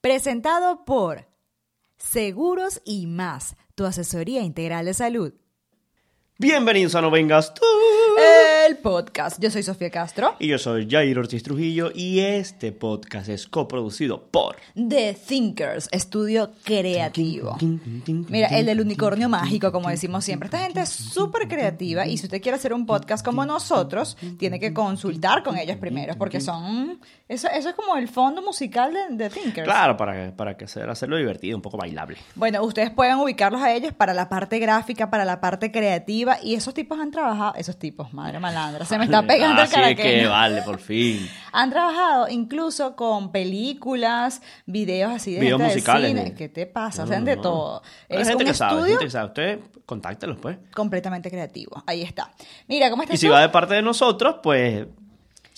Presentado por Seguros y más, tu asesoría integral de salud. Bienvenidos a No Vengas Tú. El podcast. Yo soy Sofía Castro. Y yo soy Jair Ortiz Trujillo y este podcast es coproducido por... The Thinkers, estudio creativo. Mira, el del unicornio mágico, como decimos siempre. Esta gente es súper creativa y si usted quiere hacer un podcast como nosotros, tiene que consultar con ellos primero, porque son... Eso, eso es como el fondo musical de The Thinkers. Claro, para, para que hacer, hacerlo divertido, un poco bailable. Bueno, ustedes pueden ubicarlos a ellos para la parte gráfica, para la parte creativa y esos tipos han trabajado, esos tipos, madre malandra, se me está pegando el Así es que vale, por fin. Han trabajado incluso con películas, videos así de, Videos gente de musicales, cine. ¿no? ¿Qué te pasa? Hacen no, de todo. Hay Es gente un que sabe, estudio gente que sabe. Usted, contáctelos, pues. completamente creativo. Ahí está. Mira, ¿cómo estás Y si tú? va de parte de nosotros, pues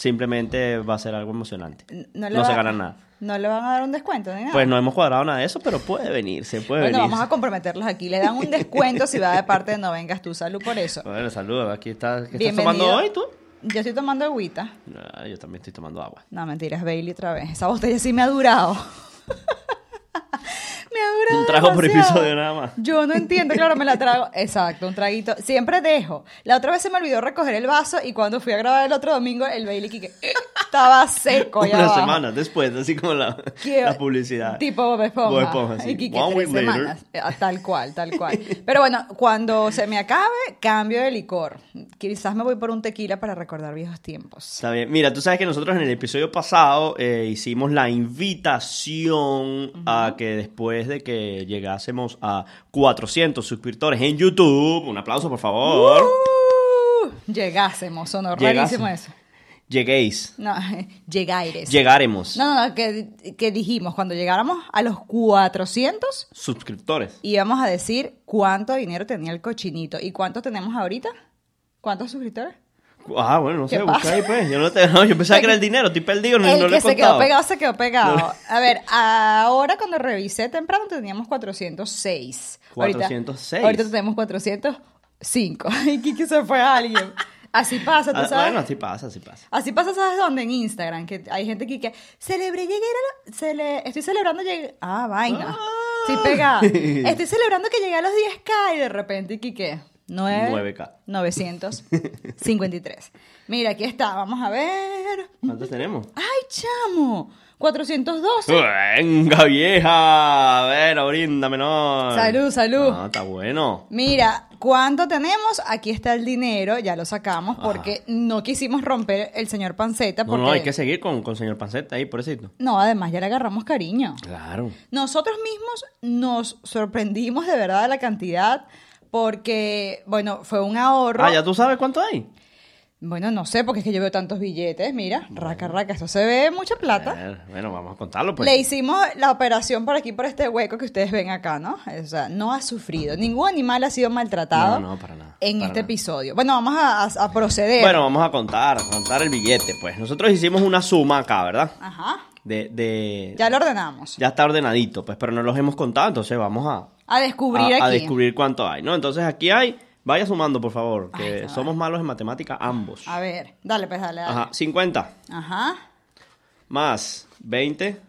simplemente va a ser algo emocionante. No, le se gana nada. No le van a dar un descuento ni nada. Pues no hemos cuadrado nada de eso, pero puede venir, se puede bueno, venir. vamos a comprometerlos aquí. Le dan un descuento si va de parte de No Vengas Tú. Salud por eso. Bueno, saludos. Aquí está, ¿qué estás tomando hoy tú? Yo estoy tomando agüita. Ah, yo también estoy tomando agua. No, mentiras, Bailey otra vez. Esa botella sí me ha durado. me ha durado. Un trago por demasiado. episodio nada más. Yo no entiendo, claro, me la trago. Exacto, un traguito. Siempre dejo. La otra vez se me olvidó recoger el vaso y cuando fui a grabar el otro domingo, el Bailey que estaba seco. Una abajo. semana después, así como la, la publicidad. Tipo Bob Esponja. Bob Esponja, sí. Y Quique, One tres week later. semanas. Ah, Tal cual, tal cual. Pero bueno, cuando se me acabe, cambio de licor. Quizás me voy por un tequila para recordar viejos tiempos. Está bien. Mira, tú sabes que nosotros en el episodio pasado eh, hicimos la invitación a que después de que llegásemos a 400 suscriptores en YouTube, un aplauso por favor, Uh, llegásemos, sonó rarísimo eso. lleguéis, No, llegaires. llegaremos No, no, no, que, que dijimos, cuando llegáramos a los 400, suscriptores. íbamos a decir cuánto dinero tenía el cochinito. ¿Y cuántos tenemos ahorita? ¿Cuántos suscriptores? Ah, bueno, no ¿Qué sé, busca ahí pues. Yo, no te, no, yo pensaba que era el dinero, estoy perdido, no, el no lo que he se quedó pegado, se quedó pegado. A ver, ahora cuando revisé temprano teníamos 406. Ahorita- 406. Ahorita, tenemos 405. Ay, Kiki se fue a alguien. Así pasa, ¿tú Ah, sabes? bueno, así pasa, así pasa. Así pasa, ¿sabes dónde? En Instagram, que hay gente que celebré llegué a la- cele- estoy celebrando llegué, ah, vaina, Ah. estoy pegada, estoy celebrando que llegué a los 10k y de repente, ¿qué? 9, 9K. 953. Mira, aquí está, vamos a ver. ¿Cuántos tenemos? ¡Ay, chamo! 412. Venga, vieja. A ver, bríndame, no. Salud, salud. No, está bueno. Mira, ¿cuánto tenemos? Aquí está el dinero, ya lo sacamos porque no quisimos romper el señor Panceta No, porque... no, hay que seguir con, con señor Panceta ahí, pobrecito. No, además ya le agarramos cariño. Claro. Nosotros mismos nos sorprendimos de verdad de la cantidad porque, bueno, fue un ahorro. Ah, ¿ya tú sabes cuánto hay? Bueno, no sé, porque es que yo veo tantos billetes, mira, raca, raca, esto se ve mucha plata. bueno, vamos a contarlo, pues. Le hicimos la operación por aquí, por este hueco que ustedes ven acá, ¿no? O sea, no ha sufrido. Ningún animal ha sido maltratado No, no, para nada, en para este nada. episodio. Bueno, vamos a, a- a proceder. Bueno, vamos a contar, a contar el billete, pues. Nosotros hicimos una suma acá, ¿verdad? Ajá. De, de... Ya lo ordenamos. Ya está ordenadito, pues, pero no los hemos contado, entonces vamos a, A descubrir a, descubrir cuánto hay, ¿no? Entonces aquí hay Vaya sumando, por favor, que Ay, somos malos en matemática ambos. A ver, dale, pues dale, dale. Ajá, 50 Ajá. más 20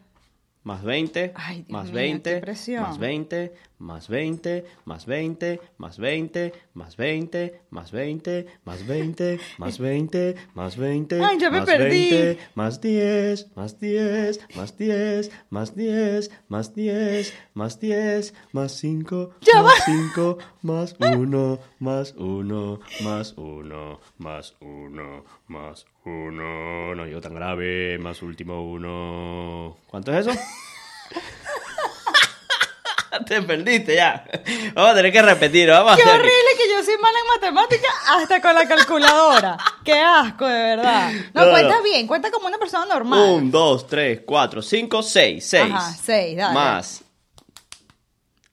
más 20 Ay, Dios más mío, 20 qué más 20 más 20 más 20 más 20 más 20 más 20 más 20 más 20 más 20 Ay, ya me más perdí. 20 más 10 más 10 más 10 más 10 más 10 más 10 más 5 Ya más va. 5 más 1 más 1 más 1 más 1 más 1 no llego tan grave más último 1 ¿cuánto es eso? te perdiste ya vamos a tener que repetir vamos a Qué hacer aquí. horrible que yo soy mala en matemáticas hasta con la calculadora. Qué asco, de verdad. No, No, cuenta no. bien, cuenta como una persona normal. 1, 2, 3, 4, 5, 6, 6 Ajá, seis, dale. más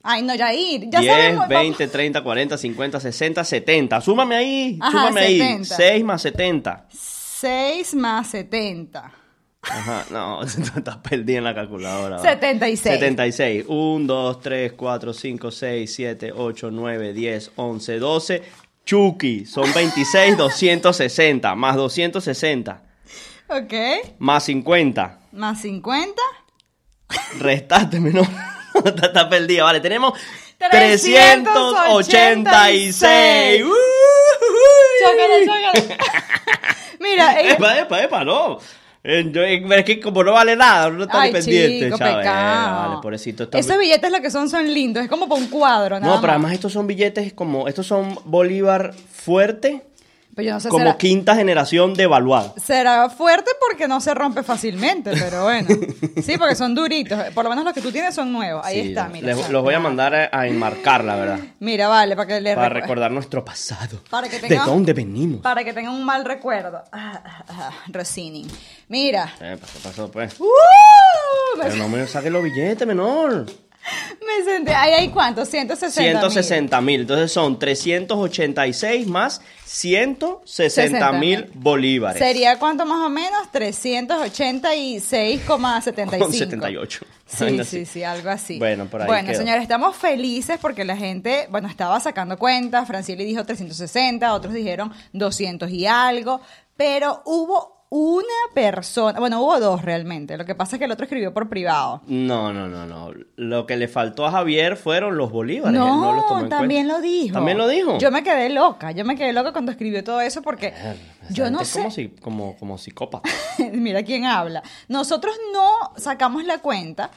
Ay, no, Yair, ya 10, sabemos. 20, 30, 40, 50, 60, 70 súmame ahí, Ajá, súmame ahí 70. 6 más 70 6 más 70. Ajá, no, estás perdida en la calculadora. va. 76. 76. 1, 2, 3, 4, 5, 6, 7, 8, 9, 10, 11, 12. Chucky, son 26, 260. Más 260. Ok. Más 50. Más 50. Restaste menor. Está, está perdida. Vale, tenemos 386. 386. ¡Uh! Chócala, chócala. Mira, eh, Epa, epa, epa, no. Eh, yo- eh, es que como no vale nada, no está Ay, ni pendiente, chico, pecado. Vale, pobrecito. está- Esos billetes lo que son son lindos. Es como para un cuadro, nada No, pero más. además estos son billetes como, estos son Bolívar fuerte, Pero yo no sé, como será, quinta generación devaluada. será fuerte porque no se rompe fácilmente, pero bueno. Sí, porque son duritos. Por lo menos los que tú tienes son nuevos. Ahí Sí, está, mira. les- los voy a mandar a, a enmarcar, la verdad, Mira, vale, para que le para recu- recordar nuestro pasado. Para que ¿De tenga- dónde venimos? Para que tengan un mal recuerdo. Ah, ah, ah, Rossini. Mira. Eh, ¿Qué pasó, pues? ¡Uh! Pero no me saques los billetes, menor. me senté. Ahí hay cuánto? 160. 160 mil. Entonces son 386 más 160 mil bolívares. ¿Sería cuánto más o menos? 386,75. Con 78. Sí, sí, sí, algo así. Bueno, por ahí Bueno, señores, estamos felices porque la gente, bueno, estaba sacando cuentas. Francili dijo 360, otros dijeron 200 y algo, pero hubo una persona, bueno, hubo dos realmente. Lo que pasa es que el otro escribió por privado. No, no, no, no. Lo que le faltó a Javier fueron los bolívares. Él No, no los tomó en también cuenta. lo dijo. ¿También lo dijo? Yo me quedé loca, yo me quedé loca cuando escribió todo eso porque yo no es sé. Como, si- como, como psicópata. Mira quién habla. Nosotros no sacamos la cuenta.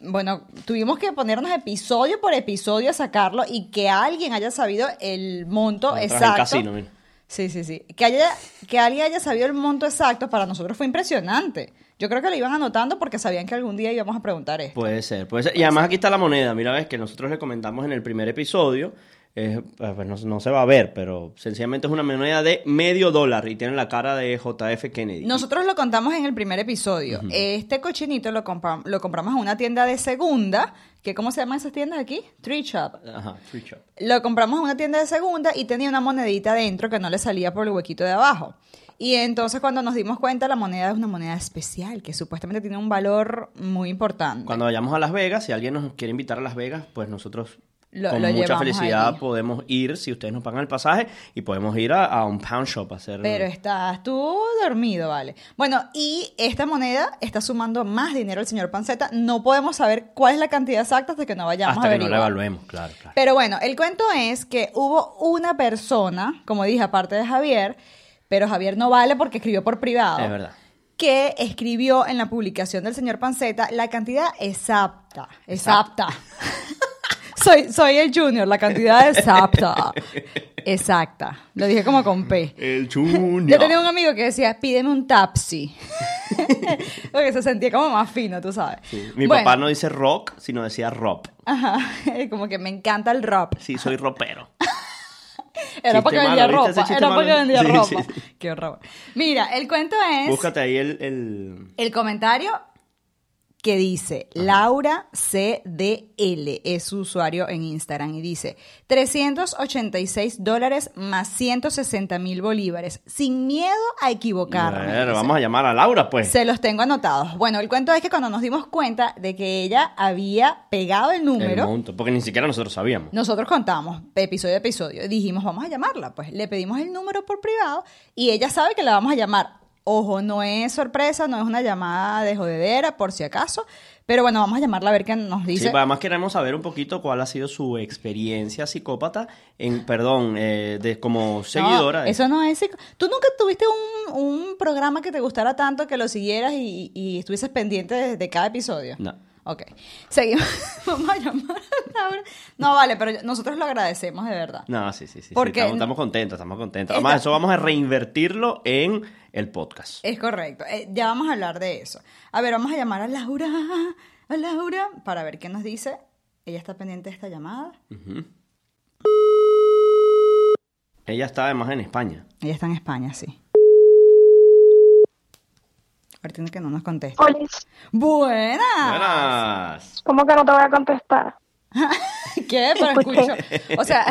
Bueno, tuvimos que ponernos episodio por episodio a sacarlo y que alguien haya sabido el monto exacto. casino, mira. Sí, sí, sí. Que, haya, que alguien haya sabido el monto exacto para nosotros fue impresionante. Yo creo que lo iban anotando porque sabían que algún día íbamos a preguntar esto. Puede ser, puede ser. Y además aquí está la moneda. Mira, ves que nosotros le comentamos en el primer episodio. eh, pues no, no se va a ver, pero sencillamente es una moneda de medio dólar y tiene la cara de JF Kennedy. Nosotros lo contamos en el primer episodio. Este cochinito lo, compra- lo compramos en una tienda de segunda, que ¿cómo se llaman esas tiendas aquí? Tree Shop. Ajá, free shop. Lo compramos en una tienda de segunda y tenía una monedita dentro que no le salía por el huequito de abajo. Y entonces cuando nos dimos cuenta, la moneda es una moneda especial, que supuestamente tiene un valor muy importante. Cuando vayamos a Las Vegas, si alguien nos quiere invitar a Las Vegas, pues nosotros Lo- con lo mucha felicidad allí. podemos ir, si ustedes nos pagan el pasaje, y podemos ir a, a un pound shop a hacer... Pero estás tú dormido, vale. Bueno, y esta moneda está sumando más dinero al señor Panceta. No podemos saber cuál es la cantidad exacta hasta que no vayamos hasta a que no lo evaluemos, claro, claro. Pero bueno, el cuento es que hubo una persona, como dije, aparte de Javier, pero Javier no vale porque escribió por privado. Es verdad. Que escribió en la publicación del señor Panceta la cantidad exacta. Exacta. soy, soy el junior, la cantidad exacta. Exacta. Lo dije como con P. El junior. Yo tenía un amigo que decía, pídeme un tapsi. Porque se sentía como más fino, tú sabes. Mi Bueno, papá no dice rock, sino decía rock. Ajá, como que me encanta el rap. Sí, soy ropero. Era porque malo, vendía. Ese ropa. Era porque malo. vendía Sí, ropa. sí. Qué horror. Mira, el cuento es Búscate ahí el... el... el comentario que dice Laura CDL, es su usuario en Instagram, y dice 386 dólares más 160 mil bolívares, sin miedo a equivocarme. Bueno, vamos a llamar a Laura, pues. Se los tengo anotados. Bueno, el cuento es que cuando nos dimos cuenta de que ella había pegado el El número, monto, porque ni siquiera nosotros sabíamos. nosotros contamos episodio a episodio dijimos, vamos a llamarla. Pues le pedimos el número por privado y ella sabe que la vamos a llamar. Ojo, no es sorpresa, no es una llamada de jodedera, por si acaso. Pero bueno, vamos a llamarla a ver qué nos Sí, dice. pues además queremos saber un poquito cuál ha sido su experiencia psicópata en, perdón, eh, de como No, seguidora. de- eso no es. ¿Tú nunca tuviste un, un programa que te gustara tanto que lo siguieras y, y estuvieses pendiente de, de cada episodio? No. Ok. Seguimos. Vamos a llamar a Laura. No, vale, pero nosotros lo agradecemos de verdad. No, sí, sí, sí. sí, Porque- estamos, estamos contentos, estamos contentos. Esta- Además, eso vamos a reinvertirlo en el podcast. Es correcto. Eh, ya vamos a hablar de eso. A ver, vamos a llamar a Laura. A Laura para ver qué nos dice. Ella está pendiente de esta llamada. Ella está además en España. Ella está en España, sí. A ver, tiene que no nos conteste. Oye, Buena. Buenas. ¿cómo que no te voy a contestar? ¿Qué? Pero escucho. O sea,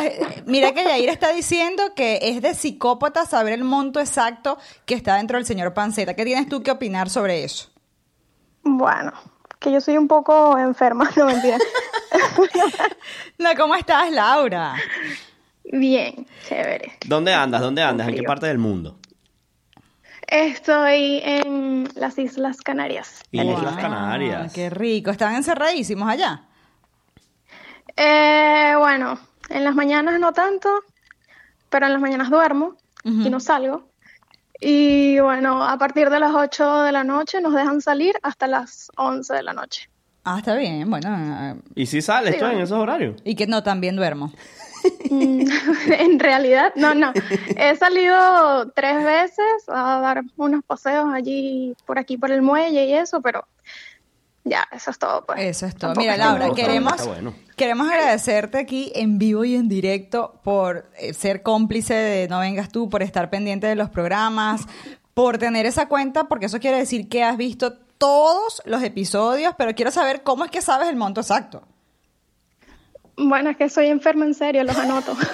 mira que Yair está diciendo que es de psicópata saber el monto exacto que está dentro del señor Panceta. ¿Qué tienes tú que opinar sobre eso? Bueno, que yo soy un poco enferma, no mentira. No, ¿cómo estás, Laura? Bien, chévere. ¿Dónde andas? ¿Dónde andas? ¿En qué parte del mundo? Estoy en las Islas Canarias. Islas Canarias. Qué rico. Estaban encerradísimos allá. Eh, bueno, en las mañanas no tanto, pero en las mañanas duermo y no salgo. Y bueno, a partir de las 8 de la noche nos dejan salir hasta las 11 de la noche. Ah, está bien. Bueno, eh, ¿Y si sales Sí, tú en bueno. esos horarios? y que no, también duermo. Mm, en realidad, no, no. He salido tres veces a dar unos paseos allí, por aquí, por el muelle y eso, pero ya, eso es todo. Pues. Eso es todo. Tampoco Mira, Laura, queremos, bueno. queremos agradecerte aquí en vivo y en directo por eh, ser cómplice de No Vengas Tú, por estar pendiente de los programas, por tener esa cuenta, porque eso quiere decir que has visto todos los episodios, pero quiero saber cómo es que sabes el monto exacto. Bueno, es que soy enferma en serio, los anoto.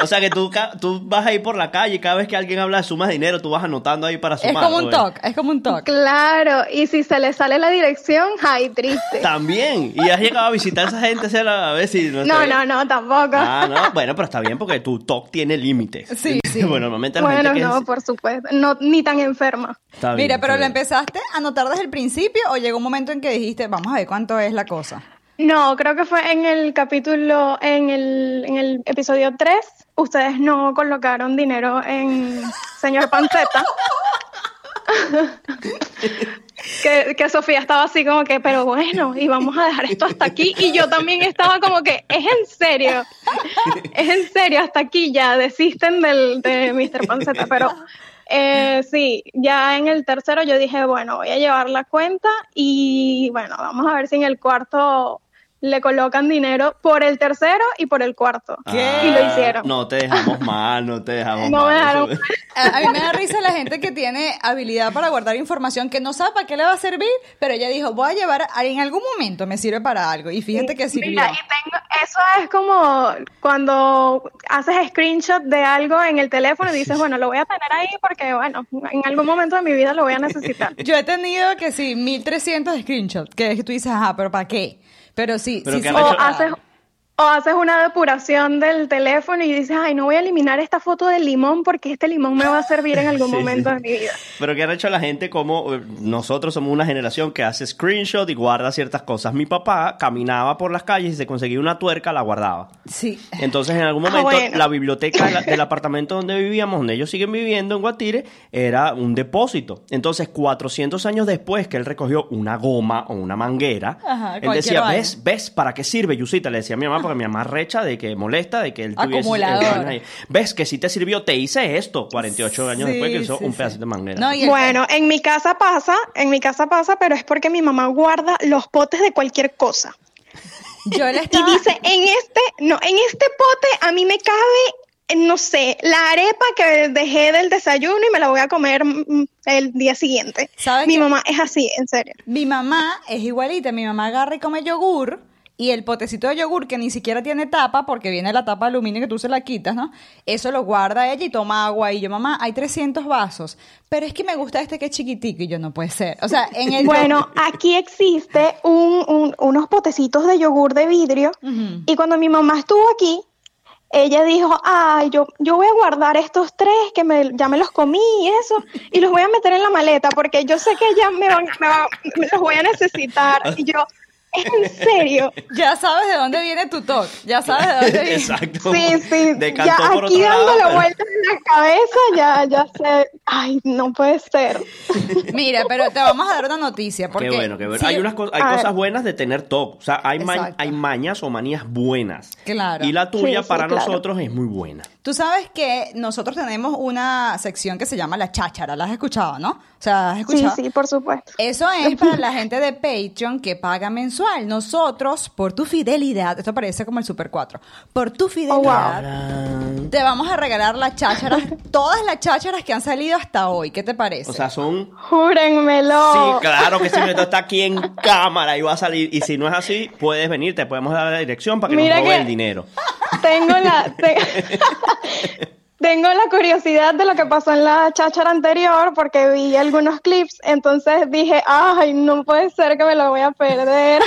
O sea que tú, ca- tú vas ahí por la calle y cada vez que alguien habla de sumas de dinero, tú vas anotando ahí para Es sumar. como un ¿o talk, es como un talk. claro, y si se le sale la dirección, ay, triste. También. Y has llegado a visitar a esa gente a ver si no No, no, no, tampoco. Ah, no. Bueno, pero está bien porque tu talk tiene límites. Sí, sí. bueno, normalmente la bueno, gente que no, es- por supuesto, no, ni tan enferma. Está bien, Mira, pero ¿lo bien. empezaste a anotar desde el principio o llegó un momento en que dijiste, vamos a ver cuánto es la cosa? No, creo que fue en el capítulo, en el, en el episodio 3, ustedes no colocaron dinero en señor Panceta. que, Sofía estaba así como que, pero bueno, y vamos a dejar esto hasta aquí. Y yo también estaba como que, es en serio, es en serio, hasta aquí ya desisten del, de Mr. Panceta. Pero eh, sí, ya en el tercero yo dije, bueno, voy a llevar la cuenta y bueno, vamos a ver si en el cuarto le colocan dinero por el tercero y por el cuarto. Ah, Y lo hicieron. No te dejamos mal, no te dejamos No mal. me dejaron A, a mí me da risa la gente que tiene habilidad para guardar información que no sabe para qué le va a servir, pero ella dijo, voy a llevar, en algún momento me sirve para algo. Y fíjate que sirvió. Mira, y tengo, eso es como cuando haces screenshot de algo en el teléfono y dices, bueno, lo voy a tener ahí porque, bueno, en algún momento de mi vida lo voy a necesitar. Yo he tenido que sí, 1300 screenshots, que es que tú dices, ajá, pero ¿para qué? Pero sí, Pero sí, ¿qué sí. han O haces, o haces una depuración del teléfono y dices, ay, no voy a eliminar esta foto del limón porque este limón me va a servir en algún Sí, momento sí. de mi vida. Pero que han hecho la gente como eh, nosotros somos una generación que hace screenshot y guarda ciertas cosas. Mi papá caminaba por las calles y se conseguía una tuerca, la guardaba. Sí. Entonces, en algún Ah, momento, bueno. la biblioteca la- del apartamento donde vivíamos, donde ellos siguen viviendo en Guatire, era un depósito. Entonces, 400 años después que él recogió una goma o una manguera, Ajá, él decía. ¿ves? ¿Ves para qué sirve, Yusita? Le decía a mi mamá, porque mi mamá recha de que molesta, de que él tuviese... Acumulador. ahí. ¿Ves que si te sirvió? Te hice esto. 48 años Sí, después que hizo sí, un sí. pedacito de manguera. No, y el- Bueno, en mi casa pasa, en mi casa pasa, pero es porque mi mamá guarda los potes de cualquier cosa. yo le Y estaba... dice, en este, no, en este pote a mí me cabe eh, no sé, la arepa que dejé del desayuno y me la voy a comer mm, el día siguiente. ¿Sabes Mi qué? mamá es así, en serio. Mi mamá es igualita. Mi mamá agarra y come yogur. Y el potecito de yogur que ni siquiera tiene tapa, porque viene la tapa de aluminio que tú se la quitas, ¿no? Eso lo guarda ella y toma agua. Y yo, mamá, hay 300 vasos. Pero es que me gusta este que es chiquitico. Y yo, no puede ser. O sea, en el. Bueno, aquí existe un- un- unos potecitos de yogur de vidrio y cuando mi mamá estuvo aquí, ella dijo, ay, yo, yo voy a guardar estos tres que me, ya me los comí y eso, y los voy a meter en la maleta porque yo sé que ya me, van, me, va- me los voy a necesitar. Y yo, ¿es en serio? Ya sabes de dónde viene tu toque. Ya sabes de dónde viene. Exacto. Sí, sí, Decantó ya por aquí lado, dándole pero- vueltas en la cabeza, ya, ya sé, ay, no puede ser. Mira, pero te vamos a dar una noticia. Porque Qué bueno, qué bueno. sí, hay unas co- hay ver. cosas buenas de tener TOC. O sea, hay, ma- hay mañas o manías buenas. Claro. Y la tuya Sí, sí, para claro. nosotros es muy buena. Tú sabes que nosotros tenemos una sección que se llama La Cháchara. ¿La has escuchado, no? O sea, ¿has Sí, escuchado? sí, por supuesto. Eso es para la gente de Patreon que paga mensual. Nosotros, por tu fidelidad, esto parece como el Super 4, por tu fidelidad, te vamos a regalar las chácharas, todas las chácharas que han salido hasta hoy. ¿Qué te parece? O sea, son... Júrenmelo. Sí, claro que sí, esto está aquí en cámara y va a salir. Y si no es así, puedes venir, te podemos dar la dirección para que Mira nos robe que- el dinero. Tengo la, tengo la curiosidad de lo que pasó en la cháchara anterior porque vi algunos clips, entonces dije, ay, no puede ser que me lo voy a perder.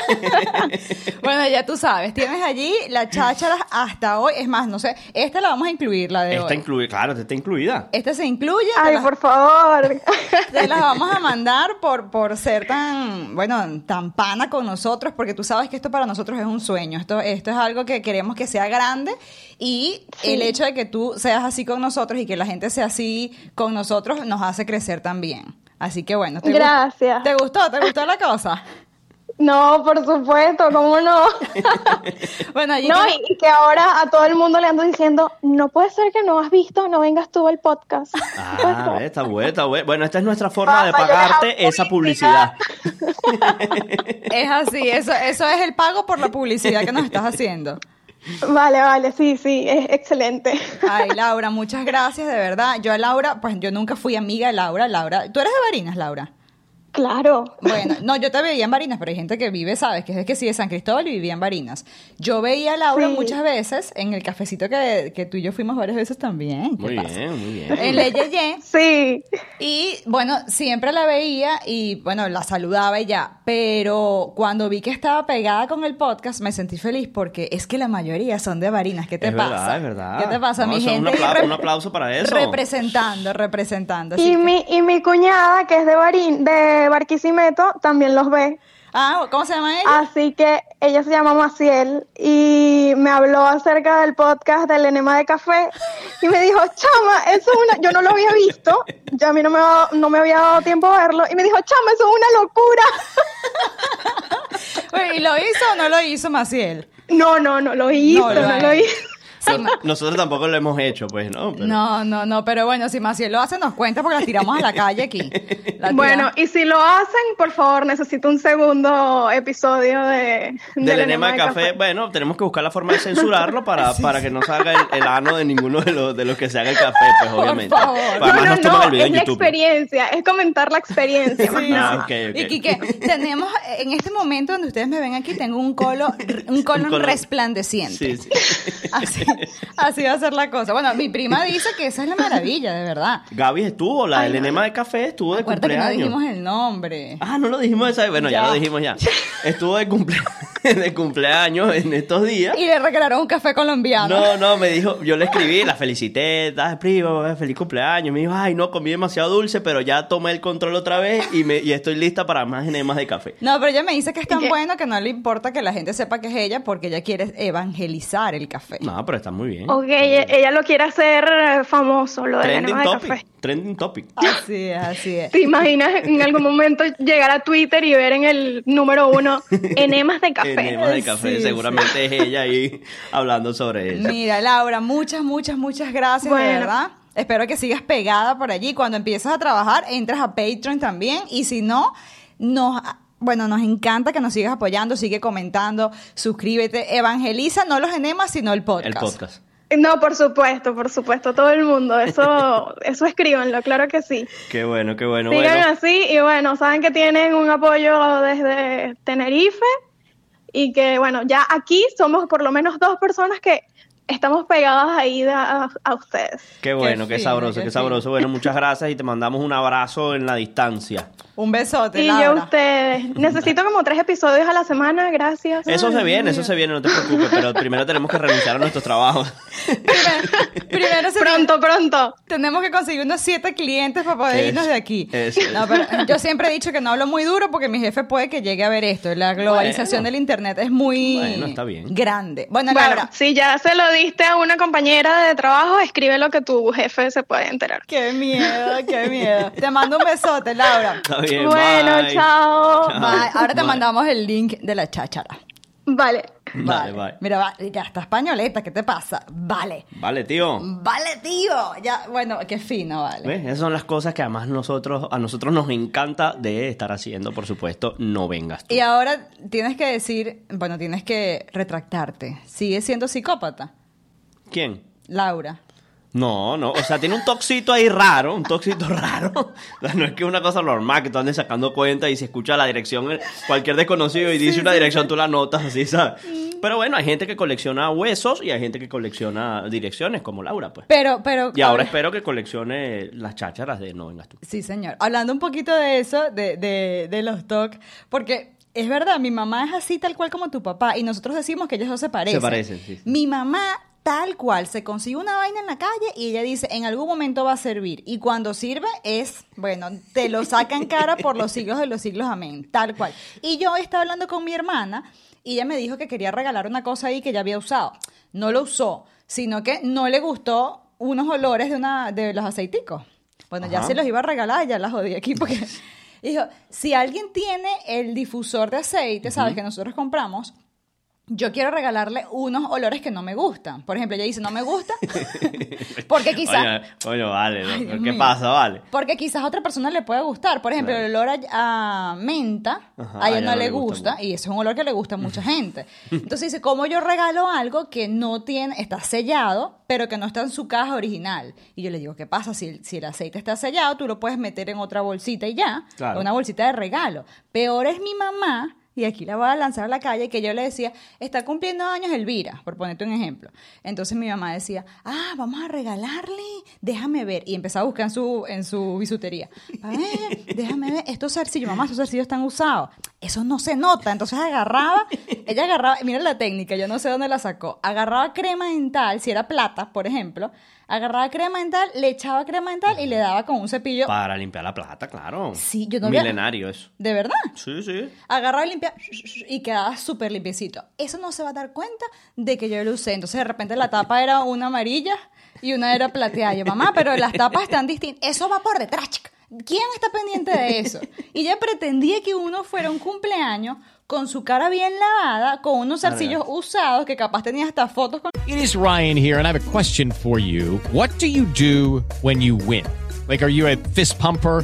bueno, ya tú sabes, tienes allí las chácharas hasta hoy. Es más, no sé, esta la vamos a incluir, la de Está hoy. incluida, claro, esta está incluida. Esta se incluye. Ay, por favor. Te las vamos a mandar por, por ser tan, bueno, tan pana con nosotros, porque tú sabes que esto para nosotros es un sueño. Esto, esto es algo que queremos que sea grande y Sí. el hecho de que tú seas así con nosotros y que la gente sea así con nosotros nos hace crecer también. Así que bueno, ¿te gu- Gracias. ¿Te gustó? ¿Te gustó la cosa? No, por supuesto, ¿cómo no? Bueno, allí No, tienes- y, y que ahora a todo el mundo le ando diciendo, no puede ser que no has visto, no vengas tú al podcast. Ah, ve, está bueno, está bueno. Bueno, esta es nuestra forma de pagarte esa publicidad. es así, eso, eso es el pago por la publicidad que nos estás haciendo. Vale, vale, sí, sí, es excelente. Ay, Laura, muchas gracias, de verdad. Yo a Laura, pues yo nunca fui amiga de Laura. Laura, ¿tú eres de Barinas, Laura? Claro. Bueno, no, yo te veía en Barinas, pero hay gente que vive, ¿sabes? Que es que sí de San Cristóbal y vivía en Barinas. Yo veía a Laura Sí. muchas veces en el cafecito que, que tú y yo fuimos varias veces también. ¿Qué Muy pasa? bien, muy bien. En Le Yeye. Sí. Y bueno, siempre la veía y bueno, la saludaba y ya. Pero cuando vi que estaba pegada con el podcast, me sentí feliz porque es que la mayoría son de Barinas. ¿Qué te es pasa? verdad, es verdad. ¿Qué te pasa? No, Mi gente un, aplauso para eso. Representando, representando. Y que- mi, y mi cuñada, que es de, Barín, de Barquisimeto, también los ve. Ah, ¿cómo se llama ella? Así que ella se llama Maciel y me habló acerca del podcast del enema de café y me dijo, chama, eso es una... Yo no lo había visto, ya a mí no me, no me había dado tiempo a verlo y me dijo, chama, eso es una locura. ¿Y lo hizo o no lo hizo Maciel? No, no, no lo hizo, lo no, lo hizo. Nosotros tampoco lo hemos hecho, pues, ¿no? Pero- No, no, no, pero bueno, si Maciel lo hace, nos cuenta porque las tiramos a la calle aquí. La Bueno, y si lo hacen, por favor, necesito un segundo episodio de, Del enema de café, bueno, tenemos que buscar la forma de censurarlo para, para que no salga el, el ano de ninguno de los, de los que se haga el café, pues Por obviamente. favor. No, Además no, nos toman no, el video es en la YouTube. experiencia, es comentar la experiencia. Sí. Ah. Y Quique, tenemos, en este momento donde ustedes me ven aquí, tengo un colo, un colon colon- resplandeciente. Sí, sí. Así, así va a ser la cosa. Bueno, mi prima dice que esa es la maravilla, de verdad. Gaby estuvo, la Ay, del enema de café estuvo de Acuérdate que no cumpleaños. dijimos el nombre. Ah, no lo dijimos esa vez. Bueno, ya, Ya. lo dijimos ya. Estuvo de, cumple... de cumpleaños en estos días. Y le regalaron un café colombiano. No, no, me dijo, yo le escribí, la felicité, "Ay, primo, feliz cumpleaños. Me dijo, ay, no, comí demasiado dulce, pero ya tomé el control otra vez y, me, y estoy lista para más enemas de café. No, pero ella me dice que es tan ¿Qué? bueno que no le importa que la gente sepa que es ella porque ella quiere evangelizar el café. No, pero está muy bien. Ok, ella, ella lo quiere hacer eh, famoso, lo del Trending de topic. café. Trending topic. Así es, así es. ¿Te imaginas en algún momento llegar a Twitter y ver en el número uno enemas de café? Enemas de café, Sí, seguramente es ella ahí hablando sobre eso. Mira, Laura, muchas, muchas, muchas gracias, de verdad. Espero que sigas pegada por allí. Cuando empieces a trabajar, entras a Patreon también. Y si no, nos, bueno, nos encanta que nos sigas apoyando. Sigue comentando, suscríbete. Evangeliza no los enemas, sino el podcast. El podcast. No, por supuesto, por supuesto, todo el mundo. Eso, eso escríbanlo, claro que sí. Qué bueno, qué bueno. Sigan bueno. así y bueno, saben que tienen un apoyo desde Tenerife y que bueno, ya aquí somos por lo menos dos personas que estamos pegadas ahí a, a ustedes. Qué bueno, qué, sabroso, qué qué, sabroso. Bueno, muchas gracias y te mandamos un abrazo en la distancia. Un besote, Y yo a ustedes, necesito como tres episodios a la semana, gracias. Eso se viene, Dios eso se viene, no te preocupes, pero primero tenemos que renunciar a nuestros trabajos. Primero, primero se- Pronto, pronto. tenemos que conseguir unos siete clientes para poder Es- irnos de aquí. es- No, pero yo siempre he dicho que no hablo muy duro porque mi jefe puede que llegue a ver esto. La globalización Bueno. del internet es muy Bueno, está bien. grande. Bueno, Bueno, Laura, si ya se lo diste a una compañera de trabajo, escribe lo que tu jefe se puede enterar. qué miedo, qué miedo. Te mando un besote, Laura. Está bien, bueno, bye. chao. Bye. Ahora te Bye. mandamos el link de la cháchara. Vale. Dale, bye. Mira, va- ya está españoleta, ¿qué te pasa? Vale. Vale, tío. Vale, tío. Ya, bueno, qué fino, vale. ¿Ves? Esas son las cosas que además nosotros, a nosotros nos encanta de estar haciendo, por supuesto, no vengas tú. Y ahora tienes que decir, bueno, tienes que retractarte. ¿Sigues siendo psicópata? ¿Quién? Laura. No, no, o sea, tiene un toxito ahí raro, un toxito raro. O sea, no es que es una cosa normal que tú andes sacando cuenta y se escucha la dirección, eh, cualquier desconocido y dice una dirección, tú la notas así, ¿sabes? Pero bueno, hay gente que colecciona huesos y hay gente que colecciona direcciones, como Laura, pues. Pero, pero... Y ahora espero que coleccione las chácharas de No vengas tú. Sí, señor. Hablando un poquito de eso, de, de, de los TOC, porque es verdad, mi mamá es así tal cual como tu papá, y nosotros decimos que ellos no se parecen. Se parecen, sí, sí. Mi mamá tal cual se consigue una vaina en la calle y ella dice, en algún momento va a servir. Y cuando sirve es, bueno, te lo sacan cara por los siglos de los siglos, amén. Tal cual. Y yo estaba hablando con mi hermana y ella me dijo que quería regalar una cosa ahí que ya había usado. No lo usó, sino que no le gustó unos olores de, una, de los aceiticos. Bueno, ya se los iba a regalar, ya las jodí aquí porque... Dijo, si alguien tiene el difusor de aceite, ¿sabes? Que nosotros compramos, yo quiero regalarle unos olores que no me gustan. Por ejemplo, ella dice, no me gusta, porque quizás... Coño, vale, ¿qué mío. pasa, vale? Porque quizás a otra persona le puede gustar. Por ejemplo, el olor a, a menta, Ajá, a ella no, le gusta, y ese es un olor que le gusta a mucha gente. Entonces dice, ¿cómo yo regalo algo que no tiene, está sellado, pero que no está en su caja original? Y yo le digo, ¿qué pasa? Si, el- si el aceite está sellado, tú lo puedes meter en otra bolsita y ya, Claro. una bolsita de regalo. Peor es mi mamá. Y aquí la voy a lanzar a la calle, que yo le decía, está cumpliendo años Elvira, por ponerte un ejemplo. Entonces mi mamá decía, ah, vamos a regalarle, déjame ver. Y empezaba a buscar en su, en su bisutería. A ver, déjame ver, estos zarcillos, mamá, estos zarcillos están usados. Eso no se nota. Entonces agarraba, ella agarraba, mira la técnica, yo no sé dónde la sacó. Agarraba crema dental, si era plata, por ejemplo, agarraba crema dental, le echaba crema dental y le daba con un cepillo. Para limpiar la plata, claro. Sí, yo no Milenario eso. ¿De verdad? Sí, sí. agarraba y limpiaba y quedaba súper limpiecito. Eso no se va a dar cuenta de que yo lo usé. Entonces de repente la tapa era una amarilla y una era plateada. Yo, mamá, pero las tapas están distintas. Eso va por detrás, chica. ¿Quién está pendiente de eso? Y ella pretendía que uno fuera un cumpleaños con su cara bien lavada, con unos zarcillos usados que capaz tenía hasta fotos con... It is Ryan here, and I have a question for you. What do you do when you win? Like, are you a fist pumper?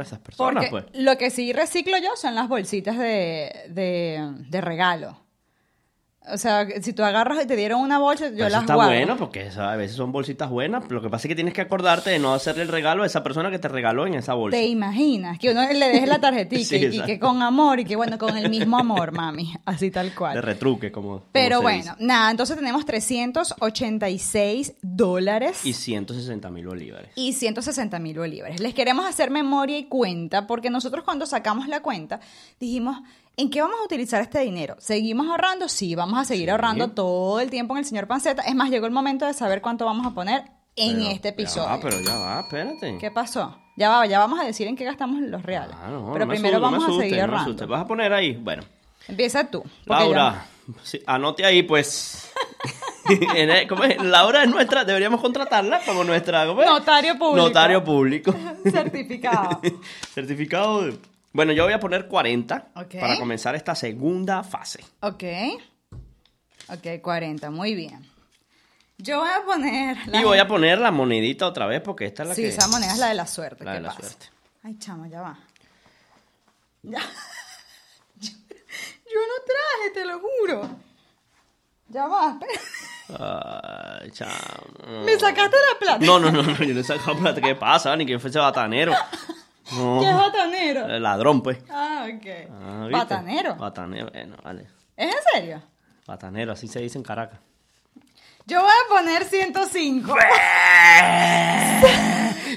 a esas personas, Porque pues. lo que sí reciclo yo son las bolsitas de, de, de regalo. O sea, si tú agarras y te dieron una bolsa, yo Pero eso las está guardo. bueno porque eso a veces son bolsitas buenas. Lo que pasa es que tienes que acordarte de no hacerle el regalo a esa persona que te regaló en esa bolsa. ¿Te imaginas? Que uno le deje la tarjetita Sí, y- que con amor y que bueno, con el mismo amor, mami. Así tal De cual. retruque, como. Pero bueno, dice. nada, entonces tenemos 386 dólares. Y 160 mil bolívares. y 160 mil bolívares. Les queremos hacer memoria y cuenta porque nosotros cuando sacamos la cuenta dijimos, ¿en qué vamos a utilizar este dinero? ¿Seguimos ahorrando? Sí, vamos a seguir Sí. ahorrando todo el tiempo en el señor Panceta. Es más, llegó el momento de saber cuánto vamos a poner en Pero- este episodio. Va, pero ya va, espérate. ¿Qué pasó? Ya va, ya vamos a decir en qué gastamos los reales. Ah, no, Pero no me primero no vamos a seguir ahorrando. ¿Vas a poner ahí? Bueno. Empieza tú. Laura, anote ahí, pues. ¿cómo es? Laura es nuestra, deberíamos contratarla como nuestra ¿cómo es? Notario público. Notario público. Certificado. Certificado de... Bueno, yo voy a poner 40 Ok. para comenzar esta segunda fase. Ok. Ok, 40, muy bien. Yo voy a poner. Y voy a poner la monedita otra vez porque esta es la sí, que... esa moneda es la de la suerte. La ¿Qué de la pasa? suerte. Ay, chamo, ya va. Ya. Yo, yo no traje, te lo juro. Ya va. espera. Ay, chamo. Me sacaste la plata. No, no, no, no, yo no he sacado plata. ¿Qué pasa? Ni que fuese batanero. No. ¿Qué es batanero? Eh, Ladrón, pues. Ah, ok. Ah. Batanero, bueno, vale. ¿Es en serio? Batanero, así se dice en Caracas. Yo voy a poner 105.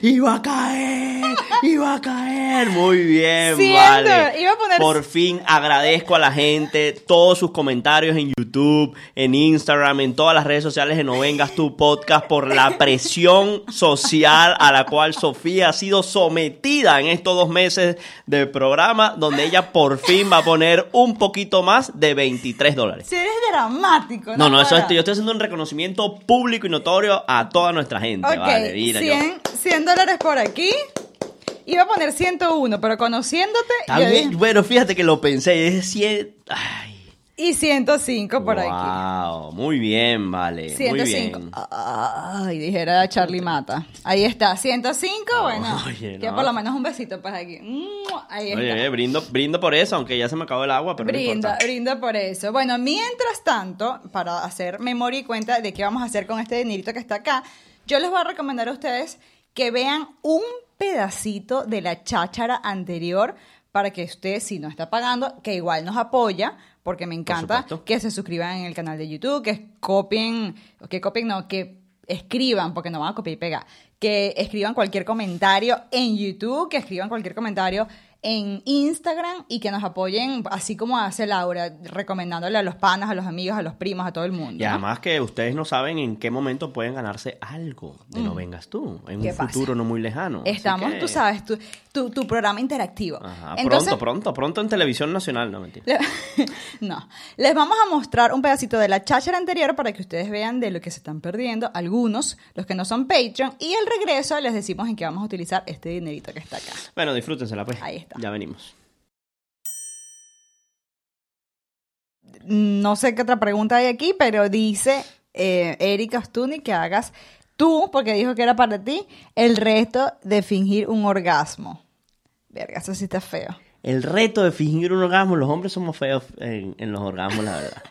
Iba a caer, iba a caer. Muy bien, Siendo, vale. iba a poner- Por fin agradezco a la gente todos sus comentarios en YouTube, en Instagram, en todas las redes sociales de No Vengas Tu Podcast por la presión social a la cual Sofía ha sido sometida en estos dos meses de programa, donde ella por fin va a poner un poquito más de 23 dólares. Si eres dramático. No, no, eso jodas. es, yo estoy haciendo un reconocimiento público y notorio a toda nuestra gente. Vale, mira, yo- 100, 100 dólares por aquí. Iba a poner 101, pero conociéndote. Yo dije- Bueno, fíjate que lo pensé. Es 100. Ay. y 105 por aquí. Wow, muy bien, vale. Muy 105. bien. Ay, dijera Charlie Mata. Ahí está, 105, bueno. Oye, que no. por lo menos un besito pues aquí. Ahí está. Oye, oye, brindo, brindo por eso, aunque ya se me acabó el agua, pero no Brinda, importa. brinda por eso. Bueno, mientras tanto, para hacer memoria y cuenta de qué vamos a hacer con este dinerito que está acá, yo les voy a recomendar a ustedes que vean un pedacito de la cháchara anterior para que usted, si no está pagando, que igual nos apoya, porque me encanta que se suscriban en el canal de YouTube, que copien, que copien, no, que escriban, porque no van a copiar y pegar, que escriban cualquier comentario en YouTube, que escriban cualquier comentario en Instagram y que nos apoyen, así como hace Laura, recomendándole a los panas, a los amigos, a los primos, a todo el mundo. Y ¿no? además que ustedes no saben en qué momento pueden ganarse algo de No Vengas Tú, en Mm. ¿Qué un pasa? futuro no muy lejano. Estamos, que- tú sabes, tu, tu, tu programa interactivo. Ajá, Entonces, pronto, pronto, pronto en televisión nacional, no mentira. Le- no, les vamos a mostrar un pedacito de la cháchara anterior para que ustedes vean de lo que se están perdiendo, algunos, los que no son Patreon, y al regreso les decimos en qué vamos a utilizar este dinerito que está acá. Bueno, disfrútensela pues. Ahí está. Ya venimos. No sé qué otra pregunta hay aquí, pero dice eh, Erika Ostuni que hagas tú, porque dijo que era para ti, el reto de fingir un orgasmo. Verga, eso sí está feo. El reto de fingir un orgasmo, los hombres somos feos en, en los orgasmos, la verdad.